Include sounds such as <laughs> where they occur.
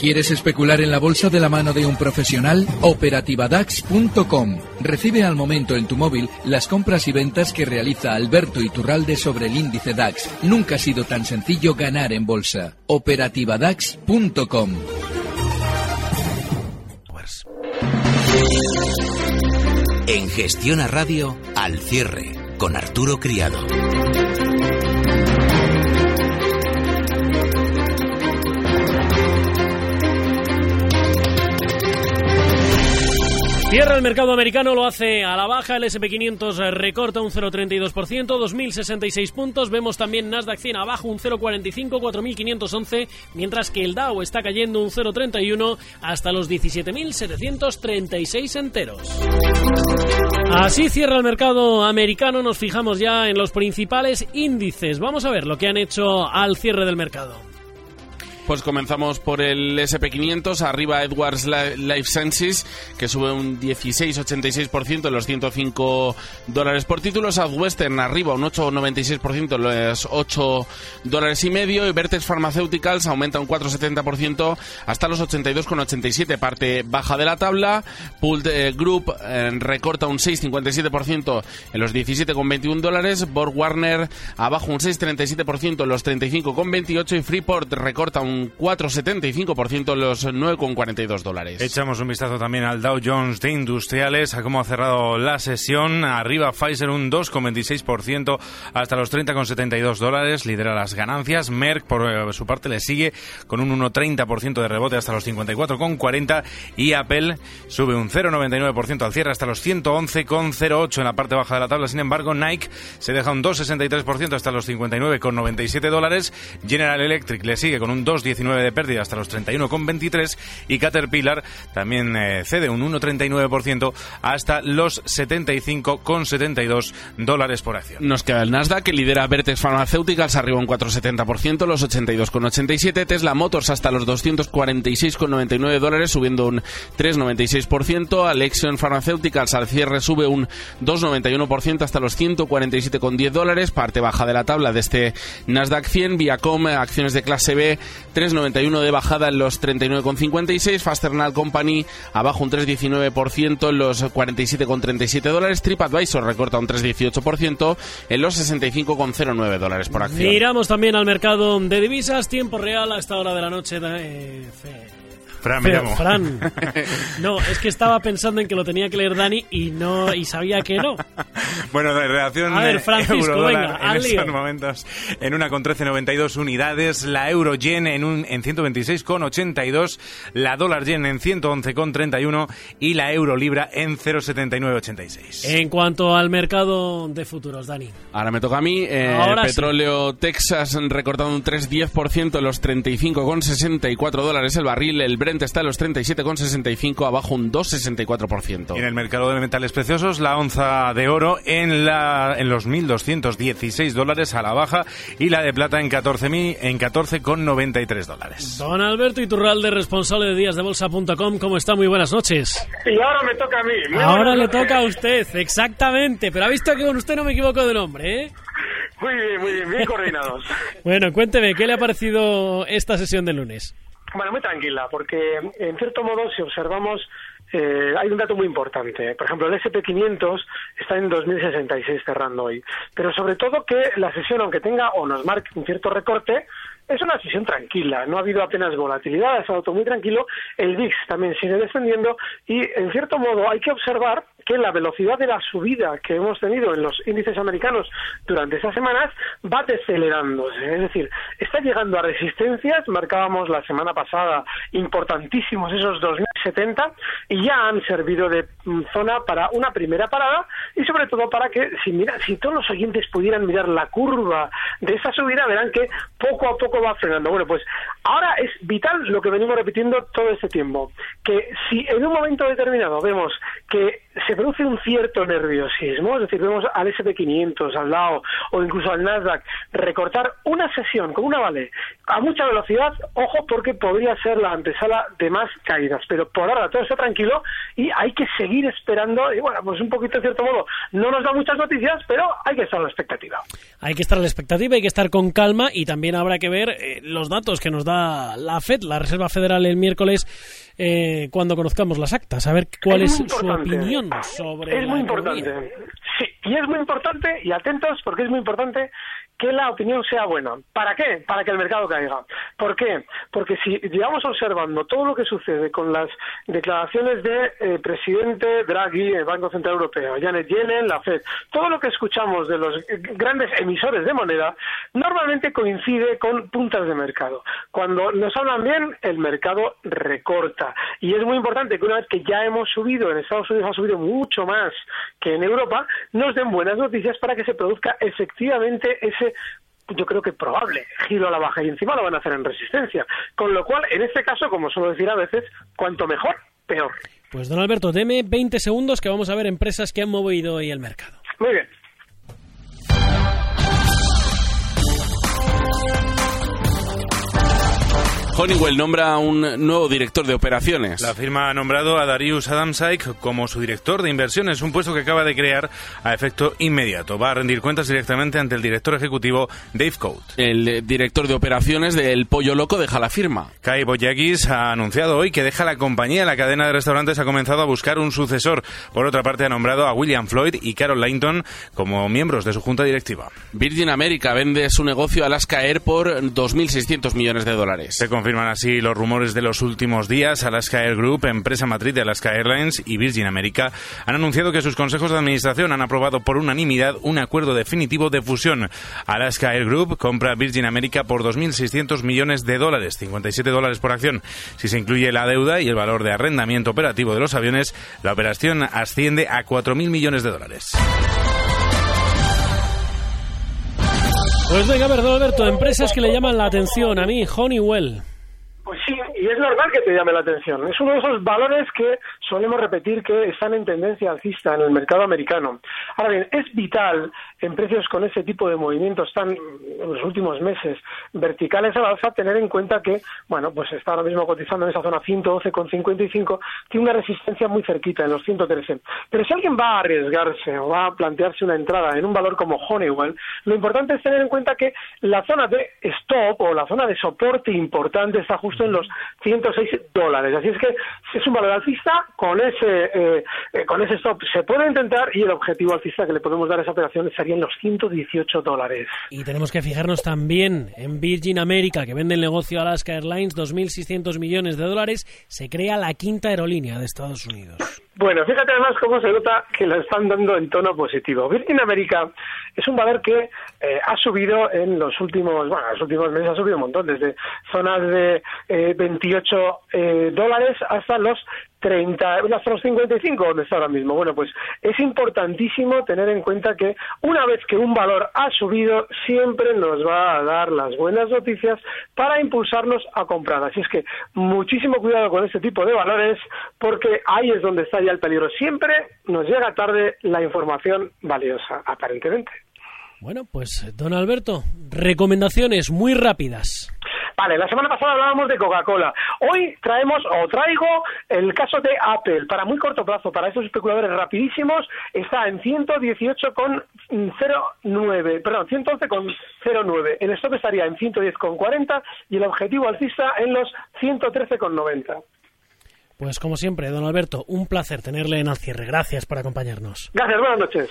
¿Quieres especular en la bolsa de la mano de un profesional? Operativadax.com. Recibe al momento en tu móvil las compras y ventas que realiza Alberto Iturralde sobre el índice DAX. Nunca ha sido tan sencillo ganar en bolsa. Operativadax.com. En Gestión a Radio, al cierre, con Arturo Criado. Cierra el mercado americano, lo hace a la baja, el SP500 recorta un 0,32%, 2.066 puntos, vemos también Nasdaq 100 abajo un 0,45, 4.511, mientras que el Dow está cayendo un 0,31 hasta los 17.736 enteros. Así cierra el mercado americano, nos fijamos ya en los principales índices, vamos a ver lo que han hecho al cierre del mercado. Pues comenzamos por el SP500, arriba Edwards Life Sciences, que sube un 16,86% en los 105 dólares por título. Southwestern arriba un 8,96% en los 8 dólares y medio. Y Vertex Pharmaceuticals aumenta un 4,70% hasta los 82,87, parte baja de la tabla. Pooled eh, Group eh, recorta un 6,57% en los 17,21 dólares. Borg Warner abajo un 6,37% en los 35,28 y Freeport recorta un 4,75% los 9,42 dólares. Echamos un vistazo también al Dow Jones de Industriales, a cómo ha cerrado la sesión. Arriba Pfizer un 2,26% hasta los 30,72 dólares, lidera las ganancias. Merck, por eh, su parte, le sigue con un 1,30% de rebote hasta los 54,40 y Apple sube un 0,99% al cierre hasta los 111,08 en la parte baja de la tabla. Sin embargo, Nike se deja un 2,63% hasta los 59,97 dólares. General Electric le sigue con un 2, 19 de pérdida hasta los 31,23 y Caterpillar también eh, cede un 1,39% hasta los 75,72 dólares por acción. Nos queda el Nasdaq que lidera Vertex Pharmaceuticals arriba un 4,70%, los 82,87, Tesla Motors hasta los 246,99 dólares subiendo un 3,96%, Alexion Pharmaceuticals al cierre sube un 2,91% hasta los 147,10 dólares, parte baja de la tabla de este Nasdaq 100, Viacom acciones de clase B 3,91 de bajada en los 39,56. Fasternal Company abajo un 3,19% en los 47,37 dólares. TripAdvisor recorta un 3,18% en los 65,09 dólares por acción. Miramos también al mercado de divisas. Tiempo real a esta hora de la noche. De, Fran, me llamo. Fran. <laughs> No, es que estaba pensando en que lo tenía que leer Dani y no y sabía que no. Bueno, de relación A ver, Francisco, venga, en al estos lío. momentos en una con 13,92 unidades, la euro yen en un en 126,82, la dólar yen en 111,31 y la euro libra en 0,7986. En cuanto al mercado de futuros, Dani. Ahora me toca a mí. Eh, Ahora sí. petróleo Texas recortado un 3,10% en los 35,64 dólares el barril. El Brent está en los 37,65, abajo un 2,64%. Y en el mercado de metales preciosos, la onza de oro en, la, en los 1.216 dólares a la baja y la de plata en 14.000 en 14,93 dólares. Don Alberto Iturralde, responsable de díasdebolsa.com, ¿cómo está? Muy buenas noches. Y ahora me toca a mí. Muy Ahora le toca a usted, exactamente. Pero ha visto que con usted no me equivoco de nombre, ¿eh? Muy bien, muy bien, bien <laughs> coordinados. Bueno, cuénteme, ¿qué le ha parecido esta sesión de lunes? Bueno, muy tranquila, porque en cierto modo, si observamos, eh, hay un dato muy importante. Por ejemplo, el SP500 está en 2066 cerrando hoy. Pero sobre todo que la sesión, aunque tenga o nos marque un cierto recorte, es una sesión tranquila, no ha habido apenas volatilidad, ha estado todo muy tranquilo, el VIX también sigue descendiendo y en cierto modo hay que observar que la velocidad de la subida que hemos tenido en los índices americanos durante estas semanas va decelerándose, es decir, está llegando a resistencias, marcábamos la semana pasada importantísimos esos 2070 y ya han servido de mm, zona para una primera parada y sobre todo para que si mira, si todos los oyentes pudieran mirar la curva de esa subida verán que poco a poco va frenando. Bueno, pues ahora es vital lo que venimos repitiendo todo este tiempo, que si en un momento determinado vemos que se produce un cierto nerviosismo, es decir, vemos al SP500, al Dow o incluso al Nasdaq recortar una sesión con una vale a mucha velocidad, ojo porque podría ser la antesala de más caídas, pero por ahora todo está tranquilo y hay que seguir esperando y bueno, pues un poquito de cierto modo no nos da muchas noticias, pero hay que estar a la expectativa. Hay que estar a la expectativa, hay que estar con calma y también habrá que ver eh, los datos que nos da la Fed, la Reserva Federal el miércoles eh, cuando conozcamos las actas, a ver cuál es, su opinión sobre. Es muy importante. Sí, y es muy importante, y atentos, porque es muy importante que la opinión sea buena. ¿Para qué? Para que el mercado caiga. ¿Por qué? Porque si llevamos observando todo lo que sucede con las declaraciones de eh, presidente Draghi, el Banco Central Europeo, Janet Yellen, la Fed, todo lo que escuchamos de los grandes emisores de moneda, normalmente coincide con puntas de mercado. Cuando nos hablan bien, el mercado recorta. Y es muy importante que una vez que ya hemos subido, en Estados Unidos ha subido mucho más que en Europa, nos den buenas noticias para que se produzca efectivamente ese yo creo que probable giro a la baja y encima lo van a hacer en resistencia. Con lo cual, en este caso, como suelo decir a veces, cuanto mejor, peor. Pues don Alberto, deme 20 segundos que vamos a ver empresas que han movido hoy el mercado. Muy bien. Honeywell nombra un nuevo director de operaciones. La firma ha nombrado a Darius Adamsaik como su director de inversiones, un puesto que acaba de crear a efecto inmediato. Va a rendir cuentas directamente ante el director ejecutivo Dave Coate. El director de operaciones del Pollo Loco deja la firma. Kai Boyakis ha anunciado hoy que deja la compañía. La cadena de restaurantes ha comenzado a buscar un sucesor. Por otra parte, ha nombrado a William Floyd y Carol Langton como miembros de su junta directiva. Virgin America vende su negocio a Alaska Air por 2.600 millones de dólares. Se confirman así los rumores de los últimos días. Alaska Air Group, empresa matriz de Alaska Airlines y Virgin America, han anunciado que sus consejos de administración han aprobado por unanimidad un acuerdo definitivo de fusión. Alaska Air Group compra Virgin America por 2.600 millones de dólares, 57 dólares por acción. Si se incluye la deuda y el valor de arrendamiento operativo de los aviones, la operación asciende a 4.000 millones de dólares. Pues venga, perdón Alberto, empresas que le llaman la atención a mí, Honeywell. Pues sí, y es normal que te llame la atención. Es uno de esos valores que solemos repetir que están en tendencia alcista en el mercado americano. Ahora bien, es vital en precios con ese tipo de movimientos tan, en los últimos meses, verticales al alza, tener en cuenta que, bueno, pues está ahora mismo cotizando en esa zona 112,55, tiene una resistencia muy cerquita, en los 113. Pero si alguien va a arriesgarse o va a plantearse una entrada en un valor como Honeywell, lo importante es tener en cuenta que la zona de stop o la zona de soporte importante está justo en los 106 dólares. Así es que es un valor alcista, con ese, eh, eh, con ese stop se puede intentar y el objetivo alcista que le podemos dar a esa operación sería en los 118 dólares. Y tenemos que fijarnos también en Virgin America, que vende el negocio Alaska Airlines, 2.600 millones de dólares. Se crea la quinta aerolínea de Estados Unidos. Bueno, fíjate además cómo se nota que lo están dando en tono positivo. Virgin America es un valor que eh, ha subido en los últimos, bueno, los últimos meses ha subido un montón, desde zonas de eh, 28 eh, dólares hasta los 30, hasta los 55 donde está ahora mismo. Bueno, pues es importantísimo tener en cuenta que una vez que un valor ha subido, siempre nos va a dar las buenas noticias para impulsarnos a comprar. Así es que muchísimo cuidado con este tipo de valores porque ahí es donde está ya el peligro. Siempre nos llega tarde la información valiosa, aparentemente. Bueno, pues don Alberto, recomendaciones muy rápidas. Vale, la semana pasada hablábamos de Coca-Cola. Hoy traemos o traigo el caso de Apple. Para muy corto plazo, para esos especuladores rapidísimos, está en 118,09, perdón, 111,09. El stop estaría en 110,40 y el objetivo alcista en los 113,90. Pues como siempre, don Alberto, un placer tenerle en el cierre. Gracias por acompañarnos. Gracias, buenas noches.